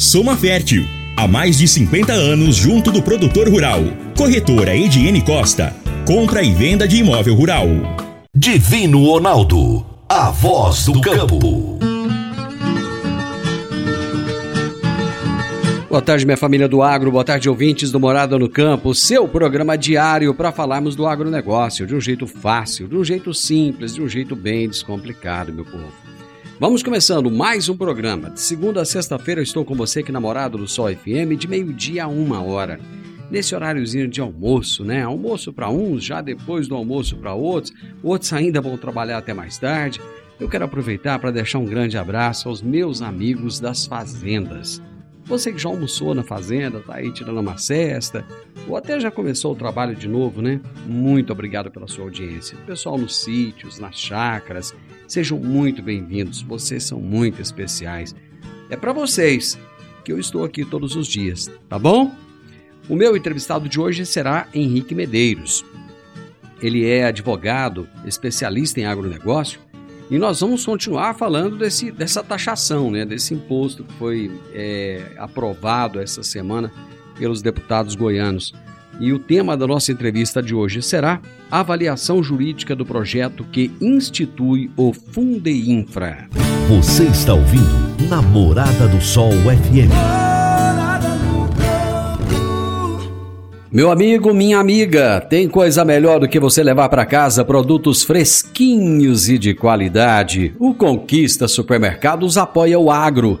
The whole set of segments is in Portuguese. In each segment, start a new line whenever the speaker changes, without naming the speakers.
Soma Fértil. Há mais de 50 anos junto do produtor rural. Corretora Ediene Costa. Compra e venda de imóvel rural.
Divino Ronaldo. A voz do campo.
Boa tarde, minha família do agro, boa tarde, ouvintes do Morada no Campo, seu programa diário para falarmos do agronegócio de um jeito fácil, de um jeito simples, de um jeito bem descomplicado, meu povo. Vamos começando mais um programa. De segunda a sexta-feira eu estou com você aqui na Morada do Sol FM, de meio-dia a uma hora. Nesse horáriozinho de almoço, né? Almoço para uns, já depois do almoço para outros, outros ainda vão trabalhar até mais tarde. Eu quero aproveitar para deixar um grande abraço aos meus amigos das fazendas. Você que já almoçou na fazenda, tá aí tirando uma cesta, ou até já começou o trabalho de novo, né? Muito obrigado pela sua audiência. Pessoal nos sítios, nas chácaras, sejam muito bem-vindos. Vocês são muito especiais. É para vocês que eu estou aqui todos os dias, tá bom? O meu entrevistado de hoje será Henrique Medeiros. Ele é advogado, especialista em agronegócio e nós vamos continuar falando desse, dessa taxação, né, desse imposto que foi é, aprovado essa semana pelos deputados goianos. E o tema da nossa entrevista de hoje será a avaliação jurídica do projeto que institui o Fundeinfra.
Você está ouvindo Namorada do Sol FM.
Meu amigo, minha amiga, tem coisa melhor do que você levar para casa produtos fresquinhos e de qualidade. O Conquista Supermercados apoia o agro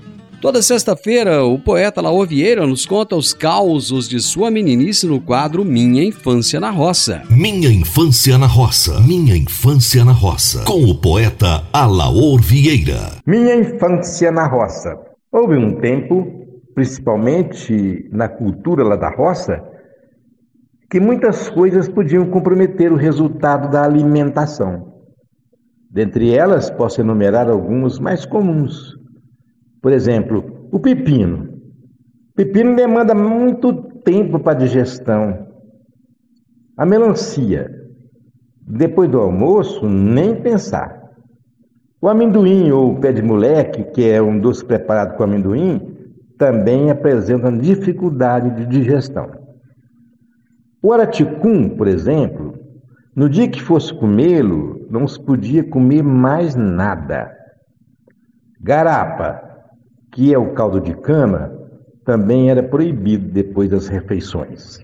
Toda sexta-feira, o poeta Laô Vieira nos conta os causos de sua meninice no quadro Minha Infância na Roça.
Minha Infância na Roça. Minha Infância na Roça. Com o poeta Alaor Vieira.
Minha infância na roça. Houve um tempo, principalmente na cultura lá da roça, que muitas coisas podiam comprometer o resultado da alimentação. Dentre elas, posso enumerar alguns mais comuns. Por exemplo, o pepino. O pepino demanda muito tempo para digestão. A melancia. Depois do almoço, nem pensar. O amendoim ou o pé de moleque, que é um doce preparado com amendoim, também apresenta dificuldade de digestão. O araticum, por exemplo, no dia que fosse comê-lo, não se podia comer mais nada. Garapa, que é o caldo de cana, também era proibido depois das refeições.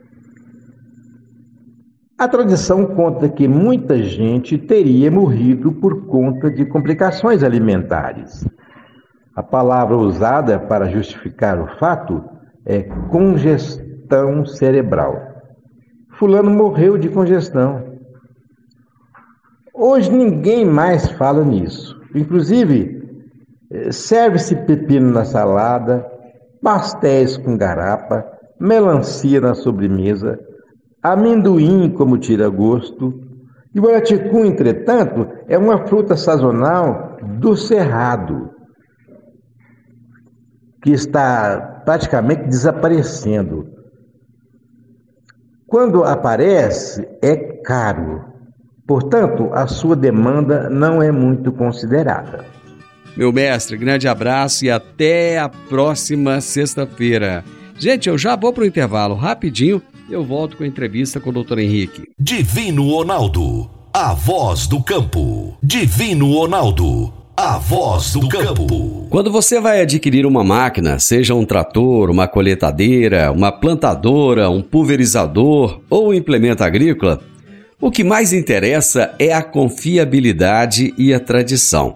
A tradição conta que muita gente teria morrido por conta de complicações alimentares. A palavra usada para justificar o fato é congestão cerebral. Fulano morreu de congestão. Hoje ninguém mais fala nisso. Inclusive, serve-se pepino na salada, pastéis com garapa, melancia na sobremesa, amendoim como tira-gosto. E o araticum, entretanto, é uma fruta sazonal do cerrado, que está praticamente desaparecendo. Quando aparece, é caro. Portanto, a sua demanda não é muito considerada.
Meu mestre, grande abraço e até a próxima sexta-feira. Gente, eu já vou pro intervalo rapidinho eu volto com a entrevista com o doutor Henrique.
Divino Ronaldo, a voz do campo. Divino Ronaldo, a voz do campo.
Quando você vai adquirir uma máquina, seja um trator, uma coletadeira, uma plantadora, um pulverizador ou um implemento agrícola, o que mais interessa é a confiabilidade e a tradição.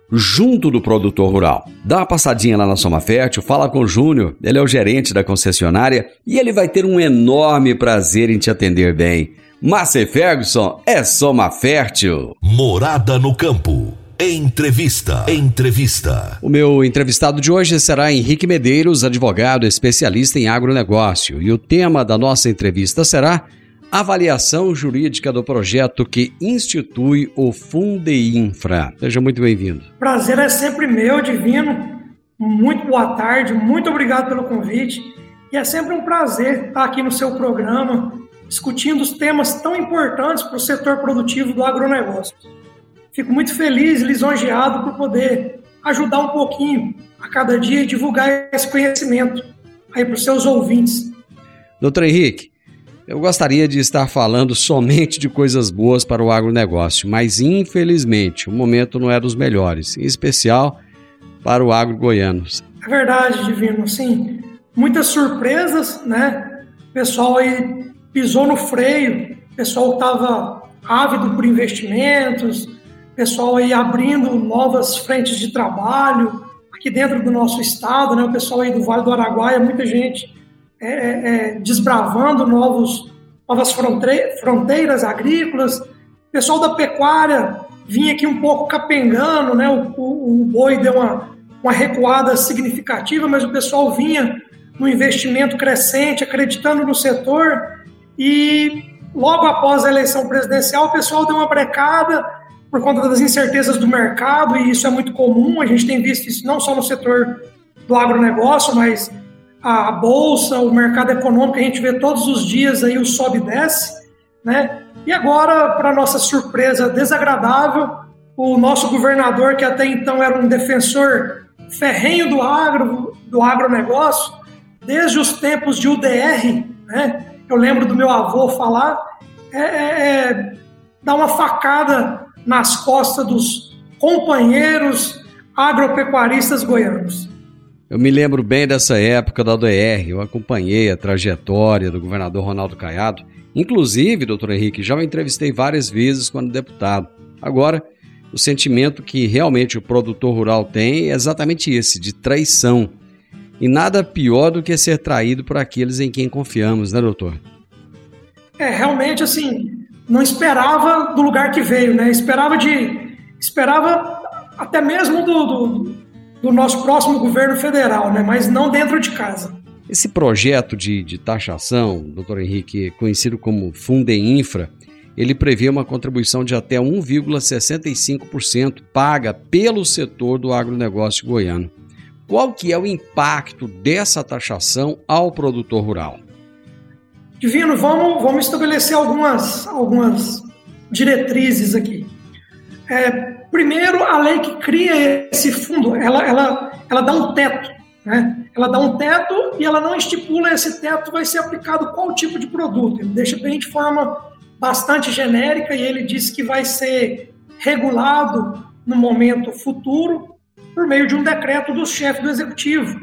junto do produtor rural. Dá uma passadinha lá na Soma Fértil, fala com o Júnior, ele é o gerente da concessionária e ele vai ter um enorme prazer em te atender bem. Márcia Ferguson é Soma Fértil.
Morada no campo. Entrevista. Entrevista.
O meu entrevistado de hoje será Henrique Medeiros, advogado especialista em agronegócio. E o tema da nossa entrevista será avaliação jurídica do projeto que institui o Fundeinfra. Seja muito bem-vindo.
Prazer é sempre meu, Divino. Muito boa tarde, muito obrigado pelo convite. E é sempre um prazer estar aqui no seu programa, discutindo os temas tão importantes para o setor produtivo do agronegócio. Fico muito feliz e lisonjeado por poder ajudar um pouquinho a cada dia e divulgar esse conhecimento aí para os seus ouvintes.
Doutor Henrique, eu gostaria de estar falando somente de coisas boas para o agronegócio, mas infelizmente o momento não é dos melhores, em especial para o agro goiano.
É verdade, Divino, sim. Muitas surpresas, né? O pessoal aí pisou no freio, o pessoal estava ávido por investimentos, o pessoal aí abrindo novas frentes de trabalho aqui dentro do nosso estado, né? O pessoal aí do Vale do Araguaia, muita gente é, é, é, desbravando novos, novas fronteiras agrícolas. O pessoal da pecuária vinha aqui um pouco capengando, né? O, o, o boi deu uma, uma recuada significativa, mas o pessoal vinha no investimento crescente, acreditando no setor e logo após a eleição presidencial o pessoal deu uma brecada por conta das incertezas do mercado e isso é muito comum, a gente tem visto isso não só no setor do agronegócio, mas a bolsa, o mercado econômico, a gente vê todos os dias aí o sobe e desce, né? E agora, para nossa surpresa desagradável, o nosso governador, que até então era um defensor ferrenho do agro, do agronegócio, desde os tempos de UDR, né? Eu lembro do meu avô falar, é, é, é dar uma facada nas costas dos companheiros agropecuaristas goianos.
Eu me lembro bem dessa época da ODR, eu acompanhei a trajetória do governador Ronaldo Caiado. Inclusive, doutor Henrique, já o entrevistei várias vezes quando deputado. Agora, o sentimento que realmente o produtor rural tem é exatamente esse, de traição. E nada pior do que ser traído por aqueles em quem confiamos, né, doutor?
É, realmente, assim, não esperava do lugar que veio, né? Esperava de. Esperava até mesmo do, do do nosso próximo governo federal, né? mas não dentro de casa.
Esse projeto de, de taxação, doutor Henrique, conhecido como Fundeinfra, ele prevê uma contribuição de até 1,65% paga pelo setor do agronegócio goiano. Qual que é o impacto dessa taxação ao produtor rural?
Divino, vamos, vamos estabelecer algumas, algumas diretrizes aqui. É, Primeiro, a lei que cria esse fundo, ela, ela, ela dá um teto. Né? Ela dá um teto e ela não estipula esse teto vai ser aplicado qual tipo de produto. Ele deixa bem de forma bastante genérica e ele diz que vai ser regulado no momento futuro por meio de um decreto do chefe do executivo.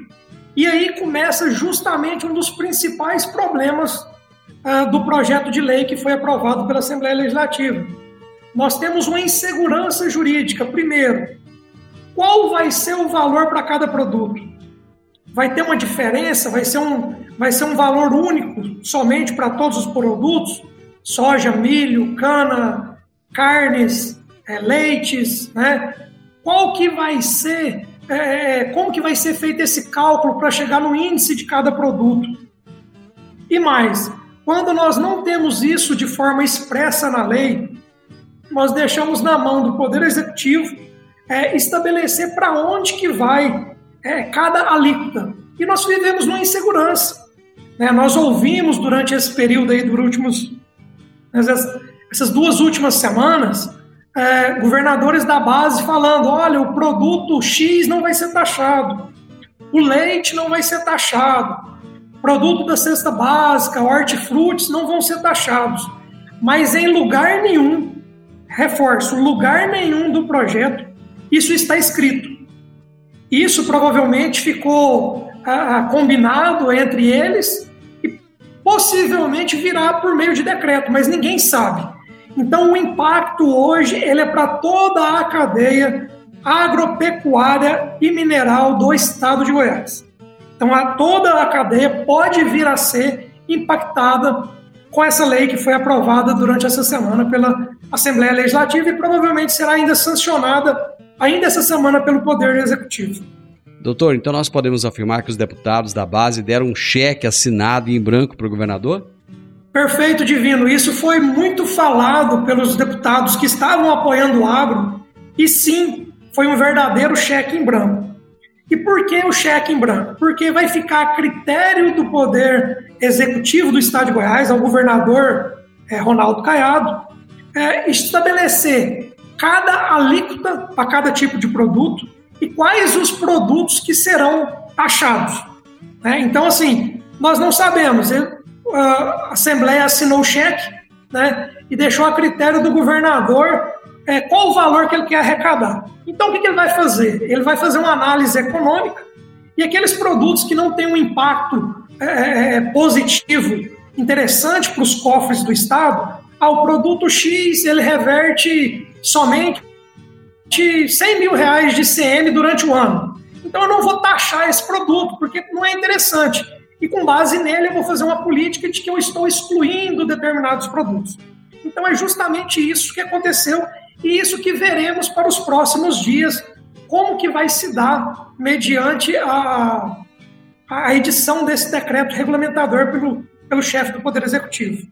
E aí começa justamente um dos principais problemas uh, do projeto de lei que foi aprovado pela Assembleia Legislativa nós temos uma insegurança jurídica. Primeiro, qual vai ser o valor para cada produto? Vai ter uma diferença? Vai ser um, vai ser um valor único somente para todos os produtos? Soja, milho, cana, carnes, é, leites, né? Qual que vai ser é, como que vai ser feito esse cálculo para chegar no índice de cada produto. E mais, quando nós não temos isso de forma expressa na lei, nós deixamos na mão do Poder Executivo é, estabelecer para onde que vai é, cada alíquota. E nós vivemos numa insegurança. Né? Nós ouvimos durante esse período aí, dos últimos, essas, essas duas últimas semanas, é, governadores da base falando: olha, o produto X não vai ser taxado, o leite não vai ser taxado, produto da cesta básica, hortifrutis não vão ser taxados. Mas em lugar nenhum, reforço, lugar nenhum do projeto, isso está escrito. Isso provavelmente ficou ah, ah combinado entre eles e possivelmente virá por meio de decreto, mas ninguém sabe. Então, o impacto hoje ele é para toda a cadeia agropecuária e mineral do estado de Goiás. Então, a, toda a cadeia pode vir a ser impactada com essa lei que foi aprovada durante essa semana pela Assembleia Legislativa e provavelmente será ainda sancionada ainda essa semana pelo Poder Executivo.
Doutor, então nós podemos afirmar que os deputados da base deram um cheque assinado em branco para o governador?
Perfeito, Divino. Isso foi muito falado pelos deputados que estavam apoiando o agro, e sim, foi um verdadeiro cheque em branco. E por que o cheque em branco? Porque vai ficar a critério do Poder Executivo do Estado de Goiás, ao governador é, Ronaldo Caiado, é, estabelecer cada alíquota para cada tipo de produto e quais os produtos que serão taxados. Né? Então, assim, nós não sabemos a Assembleia assinou o cheque né, e deixou a critério do governador é, qual o valor que ele quer arrecadar. Então, o que, que ele vai fazer? Ele vai fazer uma análise econômica e aqueles produtos que não têm um impacto é, é, é positivo, interessante para os cofres do Estado, ao produto X ele reverte somente 100 mil reais de CM durante o ano. Então eu não vou taxar esse produto, porque não é interessante e com base nele eu vou fazer uma política de que eu estou excluindo determinados produtos. Então é justamente isso que aconteceu e isso que veremos para os próximos dias, como que vai se dar mediante a, a edição desse decreto regulamentador pelo, pelo chefe do Poder Executivo.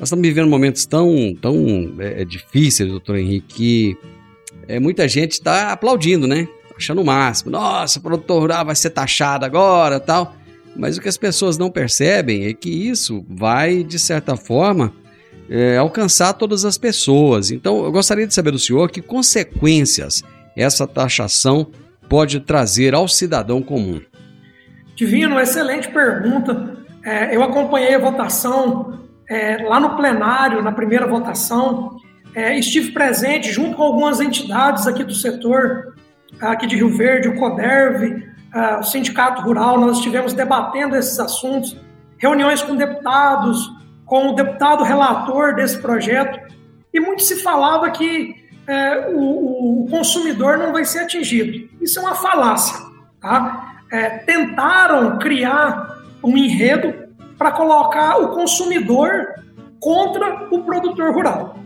Nós estamos vivendo momentos tão, tão é, difíceis, doutor Henrique, que é, muita gente está aplaudindo, né? Achando o máximo. Nossa, o produtor rural vai ser taxado agora tal. Mas o que as pessoas não percebem é que isso vai, de certa forma, é, alcançar todas as pessoas. Então, eu gostaria de saber do senhor que consequências essa taxação pode trazer ao cidadão comum.
Divino, excelente pergunta. É, eu acompanhei a votação é, lá no plenário, na primeira votação. É, estive presente junto com algumas entidades aqui do setor, aqui de Rio Verde, o CODERV, o Sindicato Rural, nós estivemos debatendo esses assuntos, reuniões com deputados, com o deputado relator desse projeto, e muito se falava que uh, o, o, consumidor não vai ser atingido. Isso é uma falácia. Tá? É, tentaram criar um enredo para colocar o consumidor contra o produtor rural.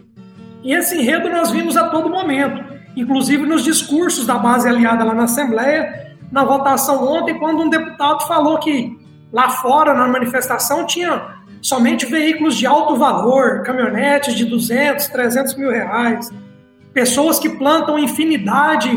E esse enredo nós vimos a todo momento, inclusive nos discursos da base aliada lá na Assembleia, na votação ontem, quando um deputado falou que lá fora, na manifestação, tinha somente veículos de alto valor, caminhonetes de 200, 300 mil reais, pessoas que plantam infinidade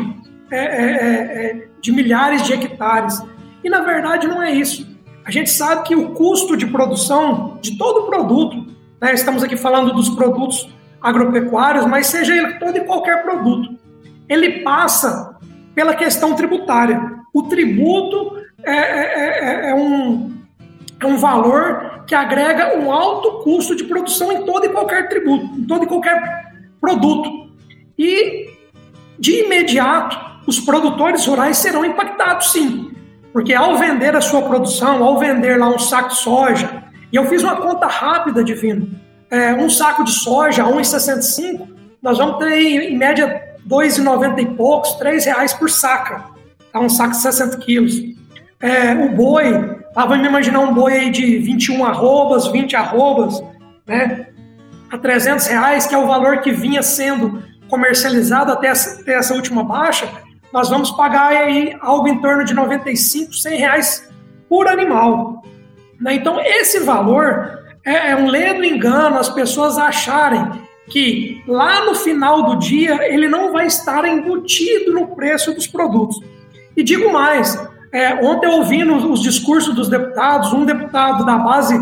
é, é, é, é, de milhares de hectares. E na verdade não é isso. A gente sabe que o custo de produção de todo produto, né, estamos aqui falando dos produtos agropecuários, mas seja ele todo e qualquer produto, ele passa pela questão tributária. O tributo é, é, é, é, um, é um valor que agrega um alto custo de produção em todo e qualquer tributo, em todo e qualquer produto. E, de imediato, os produtores rurais serão impactados, sim. Porque ao vender a sua produção, ao vender lá um saco de soja, e eu fiz uma conta rápida, Divino, é, um saco de soja a 1,65, nós vamos ter, em média, R$ 2,90 e poucos, R$ reais por saca tá um saco de 60 quilos. É, o boi, tava me imaginar um boi aí de 21 arrobas, 20 arrobas, né? A 300 reais, que é o valor que vinha sendo comercializado até essa, até essa última baixa, nós vamos pagar aí algo em torno de 95, 100 reais por animal. Né? Então, esse valor é, é um ledo engano as pessoas acharem que lá no final do dia ele não vai estar embutido no preço dos produtos. E digo mais, é, ontem ouvindo os discursos dos deputados, um deputado da base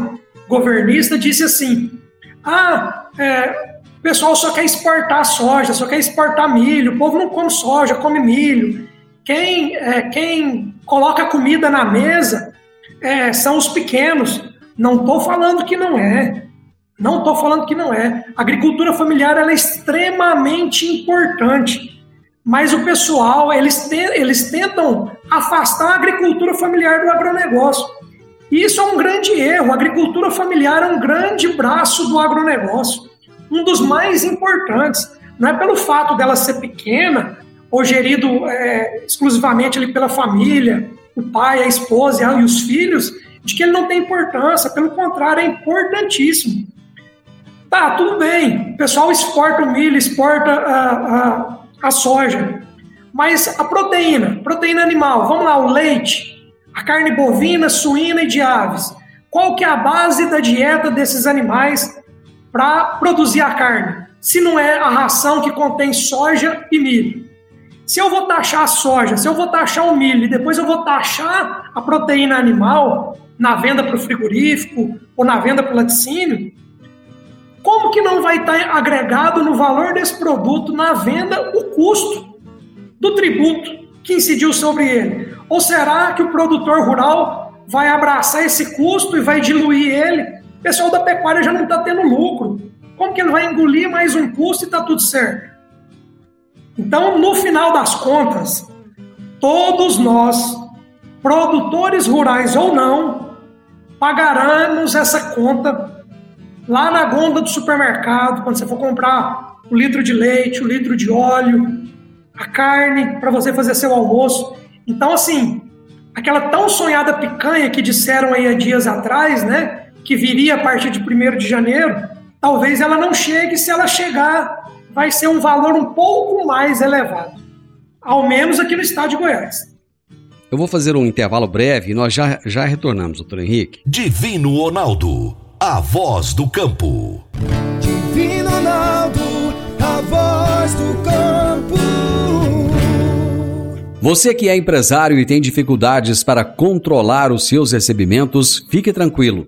governista disse assim: ah, é, pessoal só quer exportar soja, só quer exportar milho, o povo não come soja, come milho. Quem, é, quem coloca comida na mesa é, são os pequenos. Não estou falando que não é. Não estou falando que não é. A agricultura familiar é extremamente importante. Mas o pessoal, eles, te, eles tentam afastar a agricultura familiar do agronegócio. E isso é um grande erro. A agricultura familiar é um grande braço do agronegócio, um dos mais importantes. Não é pelo fato dela ser pequena ou gerido é, exclusivamente ali pela família, o pai, a esposa e os filhos, de que ele não tem importância. Pelo contrário, é importantíssimo. Tá, tudo bem. O pessoal exporta o milho, exporta a, a, a soja. Mas a proteína, proteína animal, vamos lá, o leite, a carne bovina, suína e de aves. Qual que é a base da dieta desses animais para produzir a carne? Se não é a ração que contém soja e milho. Se eu vou taxar a soja, se eu vou taxar o milho e depois eu vou taxar a proteína animal na venda para o frigorífico ou na venda para o laticínio, como que não vai estar agregado no valor desse produto na venda o custo do tributo que incidiu sobre ele? Ou será que o produtor rural vai abraçar esse custo e vai diluir ele? Pessoal da pecuária já não está tendo lucro. Como que ele vai engolir mais um custo e está tudo certo? Então, no final das contas, todos nós, produtores rurais ou não, pagaremos essa conta lá na gôndola do supermercado, quando você for comprar o litro de leite, o litro de óleo, a carne para você fazer seu almoço. Então, assim, aquela tão sonhada picanha que disseram aí há dias atrás, né, que viria a partir de 1 de janeiro, talvez ela não chegue, se ela chegar, vai ser um valor um pouco mais elevado. Ao menos aqui no estado de Goiás.
Eu vou fazer um intervalo breve e nós já, já retornamos, doutor Henrique.
Divino Ronaldo, a voz do campo.
Divino Ronaldo, a voz do campo.
Você que é empresário e tem dificuldades para controlar os seus recebimentos, fique tranquilo.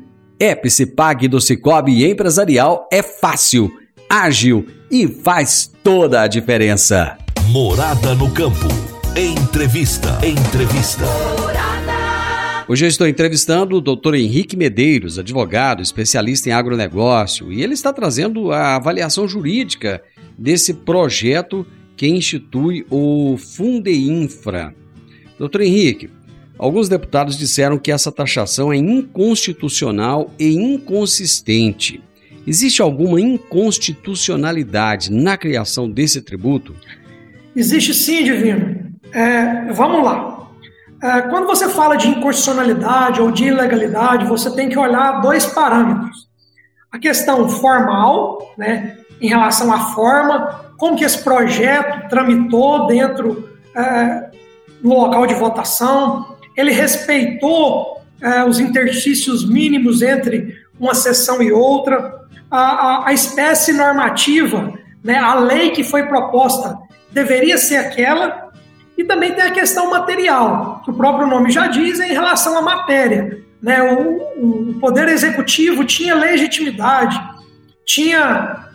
Epicipag do Cicobi Empresarial é fácil, ágil e faz toda a diferença.
Morada no campo. Entrevista. Entrevista.
Hoje eu estou entrevistando o Dr. Henrique Medeiros, advogado, especialista em agronegócio, e ele está trazendo a avaliação jurídica desse projeto que institui o Fundeinfra. Doutor Henrique, Alguns deputados disseram que essa taxação é inconstitucional e inconsistente. Existe alguma inconstitucionalidade na criação desse tributo?
Existe sim, Divino. É, vamos lá. É, quando você fala de inconstitucionalidade ou de ilegalidade, você tem que olhar dois parâmetros. A questão formal, né, em relação à forma, como que esse projeto tramitou dentro é, local de votação, ele respeitou é, os interstícios mínimos entre uma sessão e outra, a, a, a espécie normativa, né, a lei que foi proposta deveria ser aquela, e também tem a questão material, que o próprio nome já diz em relação à matéria. Né, o, o Poder Executivo tinha legitimidade, tinha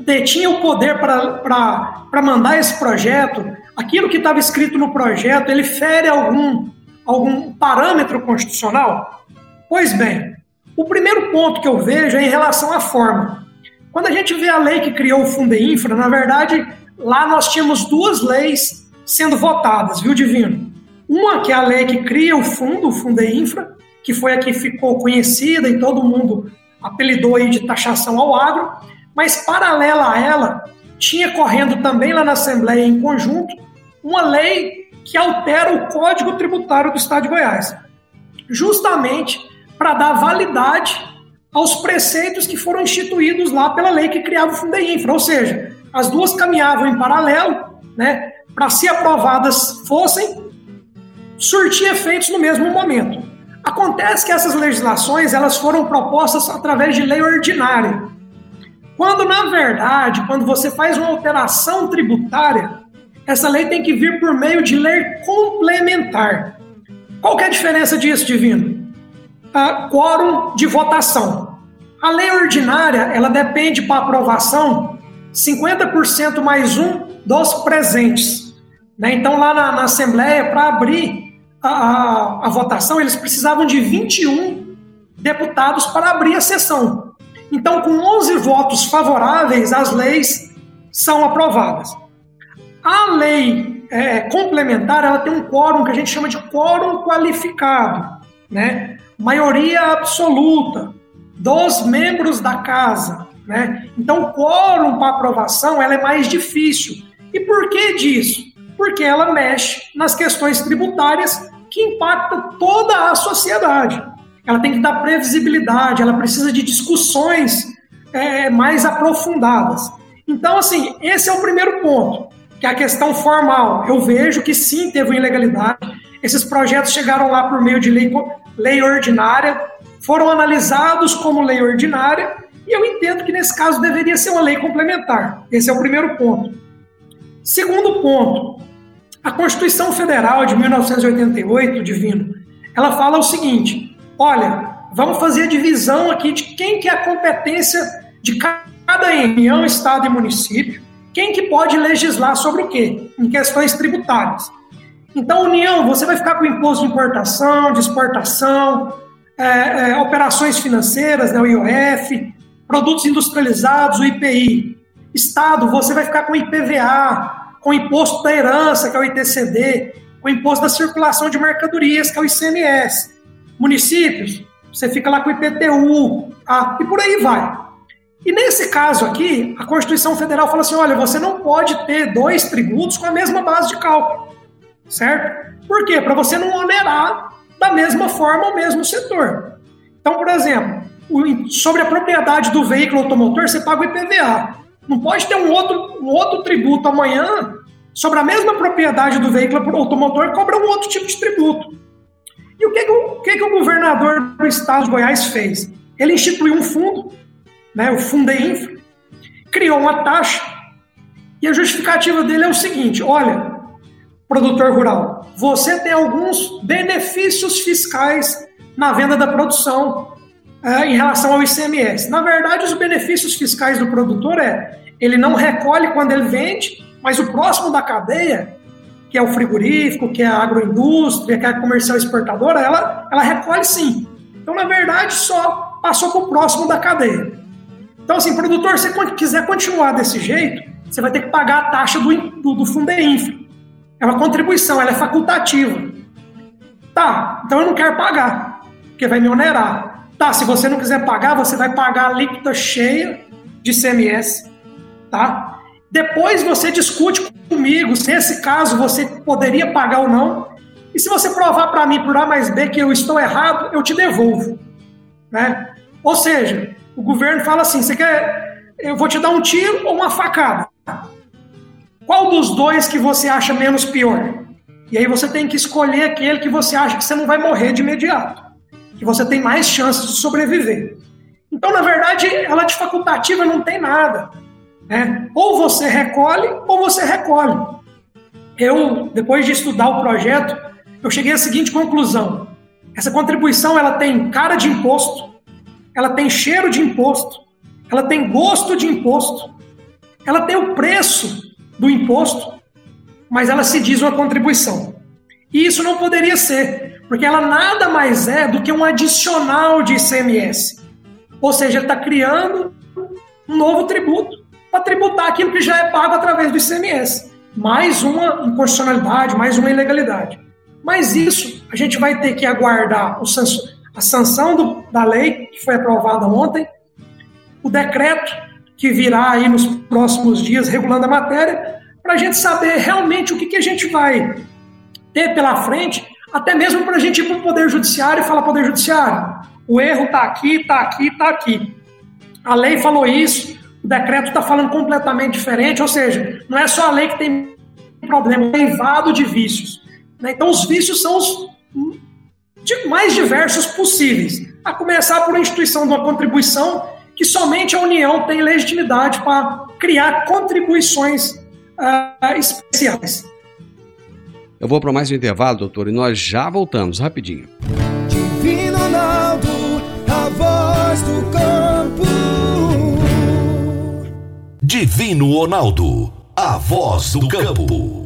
detinha o poder para mandar esse projeto, aquilo que estava escrito no projeto, ele fere algum algum parâmetro constitucional? Pois bem, o primeiro ponto que eu vejo é em relação à forma. Quando a gente vê a lei que criou o Fundeinfra, na verdade, lá nós tínhamos duas leis sendo votadas, viu, Divino? Uma que é a lei que cria o fundo, o Fundeinfra, que foi a que ficou conhecida e todo mundo apelidou aí de taxação ao agro, mas paralela a ela, tinha correndo também lá na Assembleia em conjunto uma lei que altera o Código Tributário do Estado de Goiás, justamente para dar validade aos preceitos que foram instituídos lá pela lei que criava o Fundeinfra, ou seja, as duas caminhavam em paralelo, né, para se aprovadas fossem surtir efeitos no mesmo momento. Acontece que essas legislações elas foram propostas através de lei ordinária. Quando, na verdade, quando você faz uma alteração tributária, essa lei tem que vir por meio de lei complementar. Qual é a diferença disso, Divino? Uh, quórum de votação. A lei ordinária, ela depende para aprovação 50% mais um dos presentes. Né? Então, lá na, na Assembleia, para abrir a, a, a, votação, eles precisavam de 21 deputados para abrir a sessão. Então, com 11 votos favoráveis, as leis são aprovadas. A lei é, complementar ela tem um quórum que a gente chama de quórum qualificado, né? maioria absoluta dos membros da casa. Né? Então, o quórum para aprovação ela é mais difícil. E por que disso? Porque ela mexe nas questões tributárias que impactam toda a sociedade. Ela tem que dar previsibilidade, ela precisa de discussões é, mais aprofundadas. Então, assim, esse é o primeiro ponto, que é a questão formal. Eu vejo que sim, teve uma ilegalidade. Esses projetos chegaram lá por meio de lei, lei ordinária, foram analisados como lei ordinária, e eu entendo que nesse caso deveria ser uma lei complementar. Esse é o primeiro ponto. Segundo ponto, a Constituição Federal de 1988, Divino, ela fala o seguinte: olha, vamos fazer a divisão aqui de quem que é a competência de cada União, Estado e município, quem que pode legislar sobre o quê? Em questões tributárias. Então, União, você vai ficar com imposto de importação, de exportação, é, é, operações financeiras, né, o IOF, produtos industrializados, o IPI. Estado, você vai ficar com IPVA, com o imposto da herança, que é o ITCD, com o imposto da circulação de mercadorias, que é o ICMS. Municípios, você fica lá com o IPTU, ah, e por aí vai. E nesse caso aqui, a Constituição Federal fala assim: olha, você não pode ter dois tributos com a mesma base de cálculo, certo? Por quê? Para você não onerar da mesma forma o mesmo setor. Então, por exemplo, sobre a propriedade do veículo automotor, você paga o IPVA. Não pode ter um outro, um outro tributo amanhã sobre a mesma propriedade do veículo automotor cobra um outro tipo de tributo. E o que, que, o, que, que o governador do estado de Goiás fez? Ele instituiu um fundo, né, o Fundeinfra, criou uma taxa, e a justificativa dele é o seguinte: olha, produtor rural, você tem alguns benefícios fiscais na venda da produção é, em relação ao ICMS. Na verdade, os benefícios fiscais do produtor é ele não recolhe quando ele vende, mas o próximo da cadeia, que é o frigorífico, que é a agroindústria, que é a comercial exportadora, ela, ela recolhe sim. Então, na verdade, só passou para o próximo da cadeia. Então, assim, produtor, se você quiser continuar desse jeito, você vai ter que pagar a taxa do, do, do Fundeinfra. É uma contribuição, ela é facultativa. Tá, então eu não quero pagar, porque vai me onerar. Tá, se você não quiser pagar, você vai pagar a alíquota cheia de CMS, tá? Depois você discute comigo se nesse caso você poderia pagar ou não. E se você provar para mim por A mais B que eu estou errado, eu te devolvo, né? Ou seja, o governo fala assim: você quer, eu vou te dar um tiro ou uma facada? Qual dos dois que você acha menos pior? E aí você tem que escolher aquele que você acha que você não vai morrer de imediato que você tem mais chances de sobreviver. Então, na verdade, ela de facultativa não tem nada. Né? Ou você recolhe, ou você recolhe. Eu, depois de estudar o projeto, eu cheguei à seguinte conclusão. Essa contribuição ela tem cara de imposto, ela tem cheiro de imposto, ela tem gosto de imposto, ela tem o preço do imposto, mas ela se diz uma contribuição. E isso não poderia ser, porque ela nada mais é do que um adicional de ICMS. Ou seja, ele está criando um novo tributo para tributar aquilo que já é pago através do ICMS. Mais uma inconstitucionalidade, mais uma ilegalidade. Mas isso a gente vai ter que aguardar o sanção, a sanção do, da lei, que foi aprovada ontem, o decreto que virá aí nos próximos dias regulando a matéria, para a gente saber realmente o que, que a gente vai ter pela frente, até mesmo para a gente ir para o Poder Judiciário e falar: Poder Judiciário, o erro está aqui, está aqui, está aqui. A lei falou isso, o decreto está falando completamente diferente, ou seja, não é só a lei que tem problema, é invado de vícios. Né? Então, os vícios são os mais diversos possíveis, a começar por a instituição de uma contribuição que somente a União tem legitimidade para criar contribuições uh, especiais.
Eu vou para mais um intervalo, doutor, e nós já voltamos rapidinho.
Divino Ronaldo, a voz do campo.
Divino Ronaldo, a voz do campo.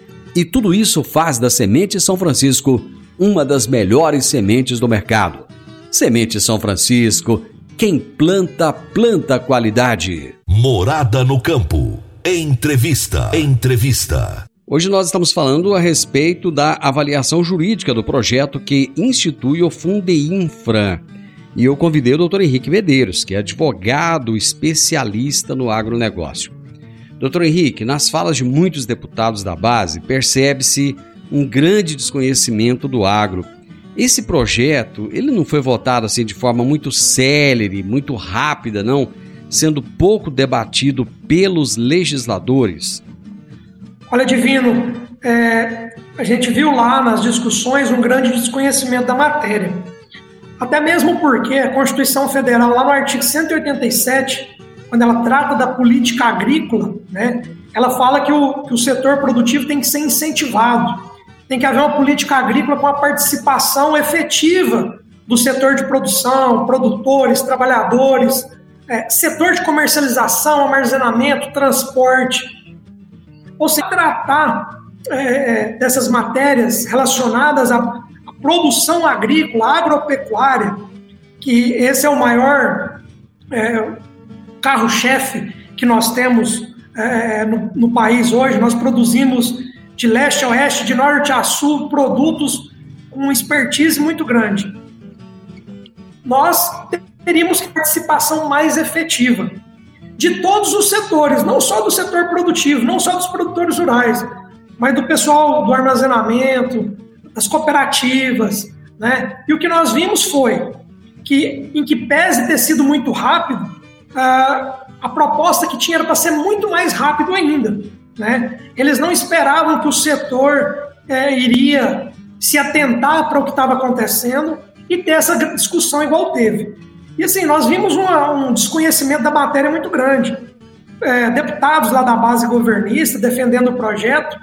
E tudo isso faz da Semente São Francisco uma das melhores sementes do mercado. Semente São Francisco, quem planta, planta qualidade.
Morada no campo. Entrevista. Entrevista.
Hoje nós estamos falando a respeito da avaliação jurídica do projeto que institui o Fundeinfra. E eu convidei o doutor Henrique Medeiros, que é advogado especialista no agronegócio. Doutor Henrique, nas falas de muitos deputados da base, percebe-se um grande desconhecimento do agro. Esse projeto, ele não foi votado assim de forma muito célere, muito rápida, não, sendo pouco debatido pelos legisladores.
Olha, Divino, é, a gente viu lá nas discussões um grande desconhecimento da matéria. Até mesmo porque a Constituição Federal, lá no artigo 187, quando ela trata da política agrícola, né, ela fala que o, que o setor produtivo tem que ser incentivado, tem que haver uma política agrícola com a participação efetiva do setor de produção, produtores, trabalhadores, é, setor de comercialização, armazenamento, transporte. Ou seja, tratar é, dessas matérias relacionadas à, à produção agrícola, agropecuária, que esse é o maior é, carro-chefe que nós temos é, no, no, país hoje. Nós produzimos de leste a oeste, de norte a sul, produtos com expertise muito grande. Nós teríamos participação mais efetiva de todos os setores, não só do setor produtivo, não só dos produtores rurais, mas do pessoal do armazenamento, das cooperativas, né? E o que nós vimos foi que, em que pese ter sido muito rápido, a, a proposta que tinha era para ser muito mais rápido ainda. Né? Eles não esperavam que o setor é, iria se atentar para o que estava acontecendo e ter essa discussão igual teve. E assim, nós vimos uma, um desconhecimento da matéria muito grande. É, deputados lá da base governista defendendo o projeto,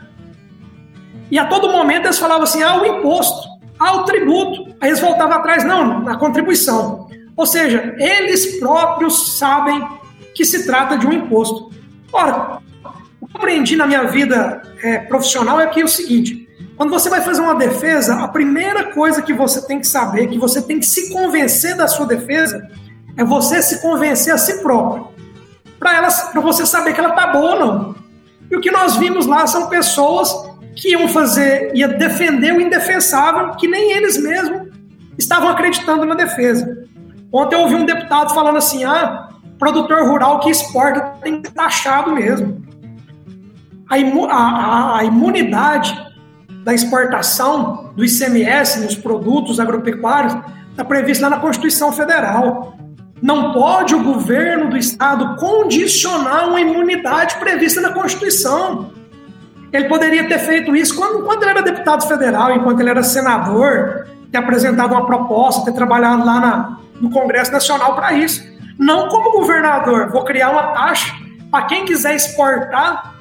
e a todo momento eles falavam assim: ah, o imposto, ah, o tributo. Aí eles voltavam atrás, não, na contribuição. Ou seja, eles próprios sabem que se trata de um imposto. Ora, o que eu aprendi na minha vida é, profissional é que é o seguinte: quando você vai fazer uma defesa, a primeira coisa que você tem que saber, que você tem que se convencer da sua defesa, é você se convencer a si próprio. Para você saber que ela tá boa ou não. E o que nós vimos lá são pessoas que iam fazer, ia defender o indefensável, que nem eles mesmos estavam acreditando na defesa. Ontem eu ouvi um deputado falando assim: ah, produtor rural que exporta tem que ser taxado mesmo. A, imu a, a imunidade da exportação do ICMS nos produtos agropecuários está prevista lá na Constituição Federal. Não pode o governo do estado condicionar uma imunidade prevista na Constituição. Ele poderia ter feito isso quando, quando ele era deputado federal, enquanto ele era senador, ter apresentado uma proposta, ter trabalhado lá na, no Congresso Nacional para isso. Não como governador, vou criar uma taxa para quem quiser exportar,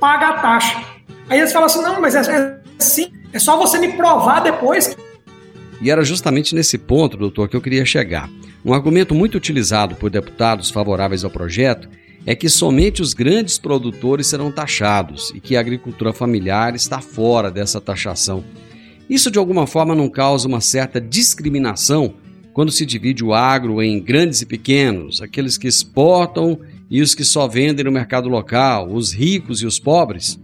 paga a taxa. Aí eles falam assim: não, mas é, é sim, é só você me provar depois
E era justamente nesse ponto, doutor, que eu queria chegar. Um argumento muito utilizado por deputados favoráveis ao projeto é que somente os grandes produtores serão taxados e que a agricultura familiar está fora dessa taxação. Isso de alguma forma não causa uma certa discriminação quando se divide o agro em grandes e pequenos, aqueles que exportam e os que só vendem no mercado local, os ricos e os pobres?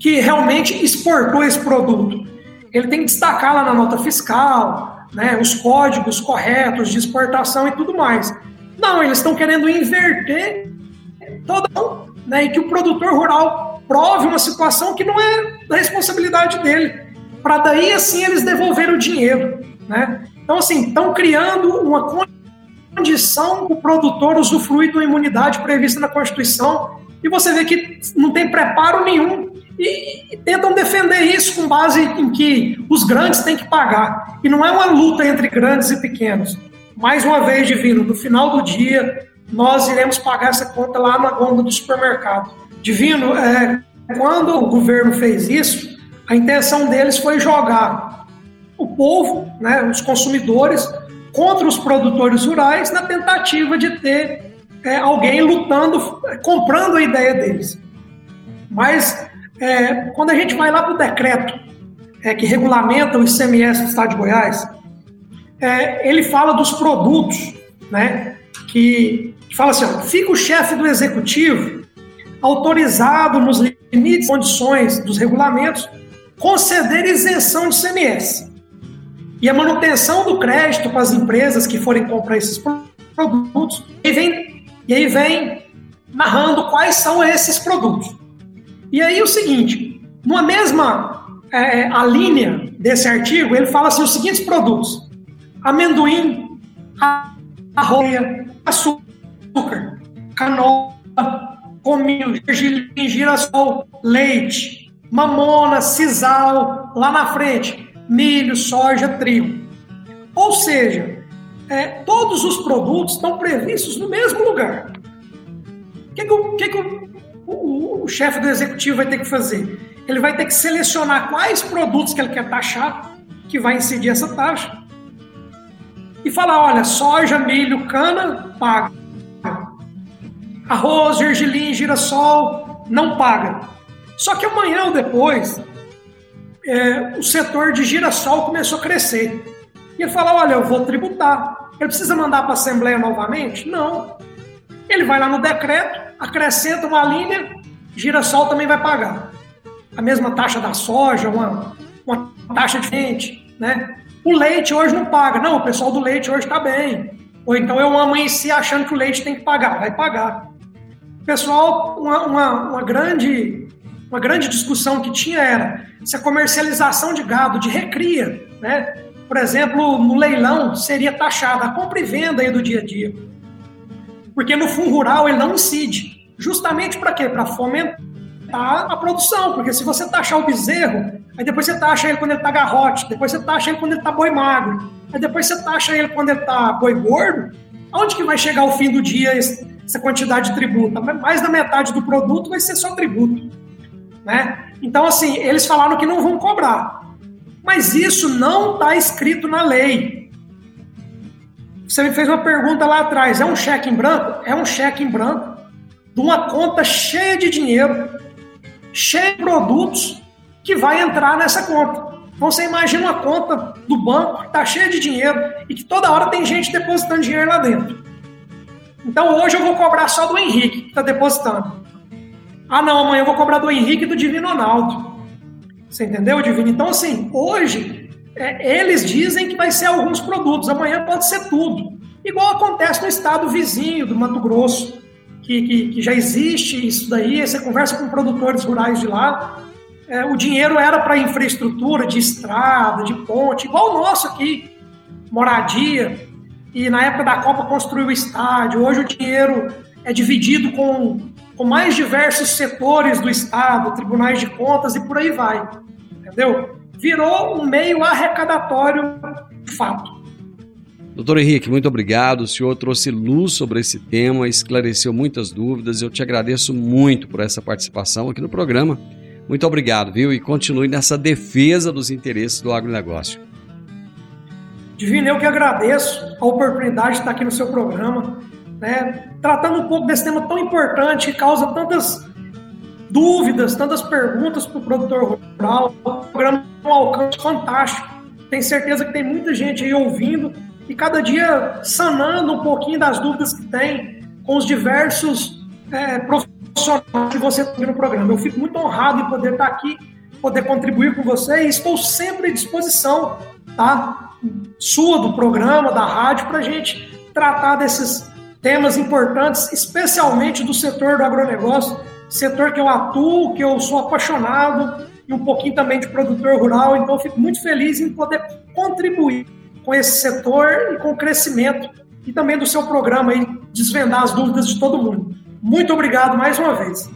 Que realmente exportou esse produto. Ele tem que destacar lá na nota fiscal, né, os códigos corretos de exportação e tudo mais. Não, eles estão querendo inverter toda, né, e que o produtor rural prove uma situação que não é da responsabilidade dele, para daí assim eles devolverem o dinheiro, né? Então assim, estão criando uma condição o produtor usufruir da imunidade prevista na Constituição e você vê que não tem preparo nenhum e, e, tentam defender isso com base em que os grandes têm que pagar. E não é uma luta entre grandes e pequenos. Mais uma vez, Divino, no final do dia, nós iremos pagar essa conta lá na gôndola do supermercado. Divino, é, quando o governo fez isso, a intenção deles foi jogar o povo, né, os consumidores, contra os produtores rurais na tentativa de ter é, alguém lutando, comprando a ideia deles. Mas é, quando a gente vai lá para o decreto é, que regulamenta o ICMS do Estado de Goiás, é, ele fala dos produtos, né? Que, que fala assim: ó, fica o chefe do executivo autorizado nos limites e condições dos regulamentos conceder isenção de ICMS. E a manutenção do crédito para as empresas que forem comprar esses produtos, e, vem, e aí vem narrando quais são esses produtos. E aí o seguinte, numa mesma é, a linha desse artigo, ele fala assim os seguintes produtos: amendoim, arroz, açúcar, canola, cominho, gergelim, girassol, leite, mamona, sisal, lá na frente, milho, soja, trigo. Ou seja, é, todos os produtos estão previstos no mesmo lugar. O que, que, o, que, o, o, o chefe do executivo vai ter que fazer? Ele vai ter que selecionar quais produtos que ele quer taxar, que vai incidir essa taxa, e falar: olha, soja, milho, cana, paga. Arroz, gergelim, girassol, não paga. Só que amanhã ou depois, é, o setor de girassol começou a crescer. E ele fala: olha, eu vou tributar. Ele precisa mandar para a Assembleia novamente? Não. Ele vai lá no decreto, acrescenta uma linha, girassol também vai pagar. A mesma taxa da soja, uma, uma taxa diferente, né? O leite hoje não paga. Não, o pessoal do leite hoje está bem. Ou então eu amanheci achando que o leite tem que pagar. Vai pagar. Pessoal, uma, uma, uma, grande, uma grande discussão que tinha era se a comercialização de gado, de recria, né? por exemplo, no leilão, seria taxada a compra e venda aí do dia a dia. Porque no fundo rural ele não incide. Justamente para quê? Para fomentar a produção. Porque se você taxar o bezerro, Aí depois você taxa ele quando ele tá garrote, depois você taxa ele quando ele tá boi magro, aí depois você taxa ele quando ele tá boi gordo. Aonde que vai chegar o fim do dia essa quantidade de tributo? Mais da metade do produto vai ser só tributo. Né? Então, assim, eles falaram que não vão cobrar. Mas isso não está escrito na lei. Você me fez uma pergunta lá atrás: é um cheque em branco? É um cheque em branco de uma conta cheia de dinheiro, cheia de produtos que vai entrar nessa conta. Então você imagina uma conta do banco que está cheia de dinheiro e que toda hora tem gente depositando dinheiro lá dentro. Então hoje eu vou cobrar só do Henrique que está depositando. Ah não, amanhã eu vou cobrar do Henrique e do Divino Ronaldo. Você entendeu, Divino? Então assim, hoje é, eles dizem que vai ser alguns produtos, amanhã pode ser tudo. Igual acontece no estado vizinho do Mato Grosso, que, que, que já existe isso daí, você conversa com produtores rurais de lá, é, o dinheiro era para infraestrutura de estrada, de ponte, igual o nosso aqui, moradia. E na época da Copa construiu o estádio. Hoje o dinheiro é dividido com, com mais diversos setores do Estado, tribunais de contas e por aí vai. Entendeu? Virou um meio arrecadatório de fato.
Doutor Henrique, muito obrigado. O senhor trouxe luz sobre esse tema, esclareceu muitas dúvidas. Eu te agradeço muito por essa participação aqui no programa. Muito obrigado, viu? E continue nessa defesa dos interesses do agronegócio.
Divino, eu que agradeço a oportunidade de estar aqui no seu programa, né, tratando um pouco desse tema tão importante que causa tantas dúvidas, tantas perguntas para o produtor rural. O programa tem um alcance fantástico. Tenho certeza que tem muita gente aí ouvindo e cada dia sanando um pouquinho das dúvidas que tem com os diversos é, profissionais que você tem no programa. Eu fico muito honrado em poder estar aqui, poder contribuir com você e estou sempre à disposição, tá? Sua, do programa, da rádio, para a gente tratar desses temas importantes, especialmente do setor do agronegócio, setor que eu atuo, que eu sou apaixonado e um pouquinho também de produtor rural, então fico muito feliz em poder contribuir com esse setor e com o crescimento e também do seu programa e desvendar as dúvidas de todo mundo. Muito obrigado mais uma vez.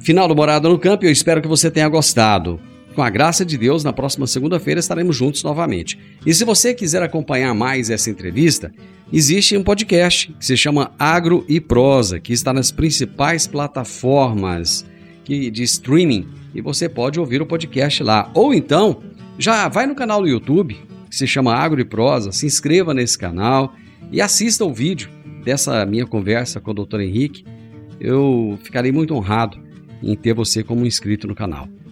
Final do Morada no Campo, eu espero que você tenha gostado. Com a graça de Deus, na próxima segunda-feira estaremos juntos novamente. E se você quiser acompanhar mais essa entrevista, existe um podcast que se chama Agro e Prosa, que está nas principais plataformas de streaming e você pode ouvir o podcast lá. Ou então, já vai no canal do YouTube, que se chama Agro e Prosa, se inscreva nesse canal e assista o vídeo dessa minha conversa com o Dr. Henrique. Eu ficarei muito honrado em ter você como inscrito no canal.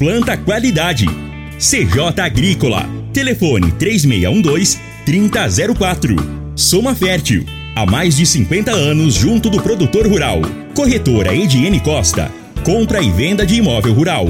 planta qualidade. CJ Agrícola. Telefone 3612-3004. Soma Fértil. Há mais de 50 anos junto do produtor rural. Corretora Ediene Costa. Compra e venda de imóvel rural.